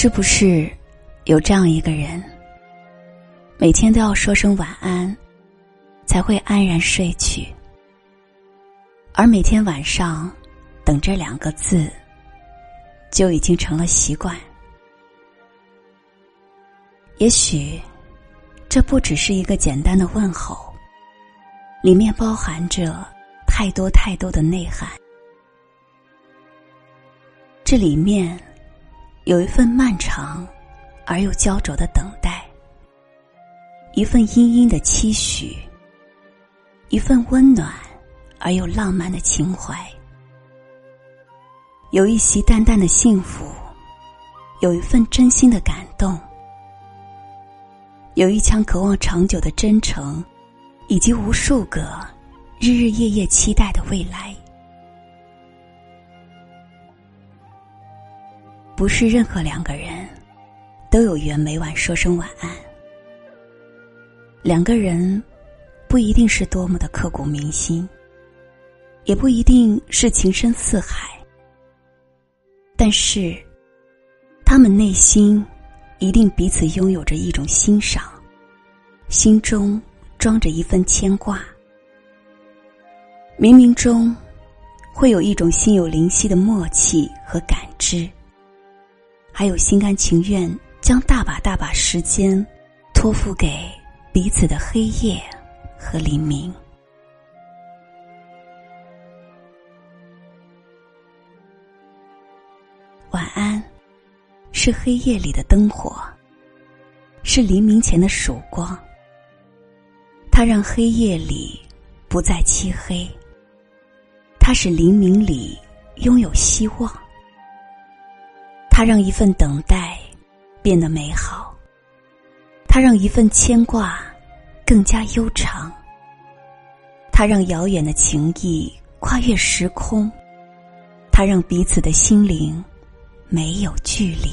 是不是有这样一个人，每天都要说声晚安，才会安然睡去？而每天晚上等这两个字，就已经成了习惯。也许，这不只是一个简单的问候，里面包含着太多太多的内涵。这里面有一份漫长而又焦灼的等待，一份殷殷的期许，一份温暖而又浪漫的情怀，有一袭淡淡的幸福，有一份真心的感动。有一腔渴望长久的真诚，以及无数个日日夜夜期待的未来。不是任何两个人都有缘每晚说声晚安。两个人不一定是多么的刻骨铭心，也不一定是情深似海，但是他们内心。一定彼此拥有着一种欣赏，心中装着一份牵挂。冥冥中，会有一种心有灵犀的默契和感知，还有心甘情愿将大把大把时间托付给彼此的黑夜和黎明。晚安。是黑夜里的灯火，是黎明前的曙光。它让黑夜里不再漆黑，它使黎明里拥有希望。它让一份等待变得美好，它让一份牵挂更加悠长。它让遥远的情谊跨越时空，它让彼此的心灵没有距离。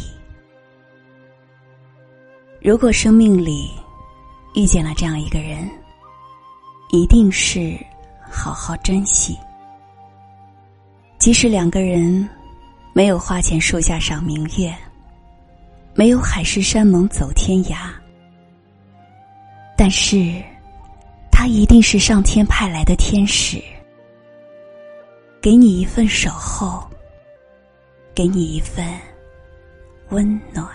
如果生命里遇见了这样一个人，一定是好好珍惜。即使两个人没有花前树下赏明月，没有海誓山盟走天涯，但是他一定是上天派来的天使，给你一份守候，给你一份温暖。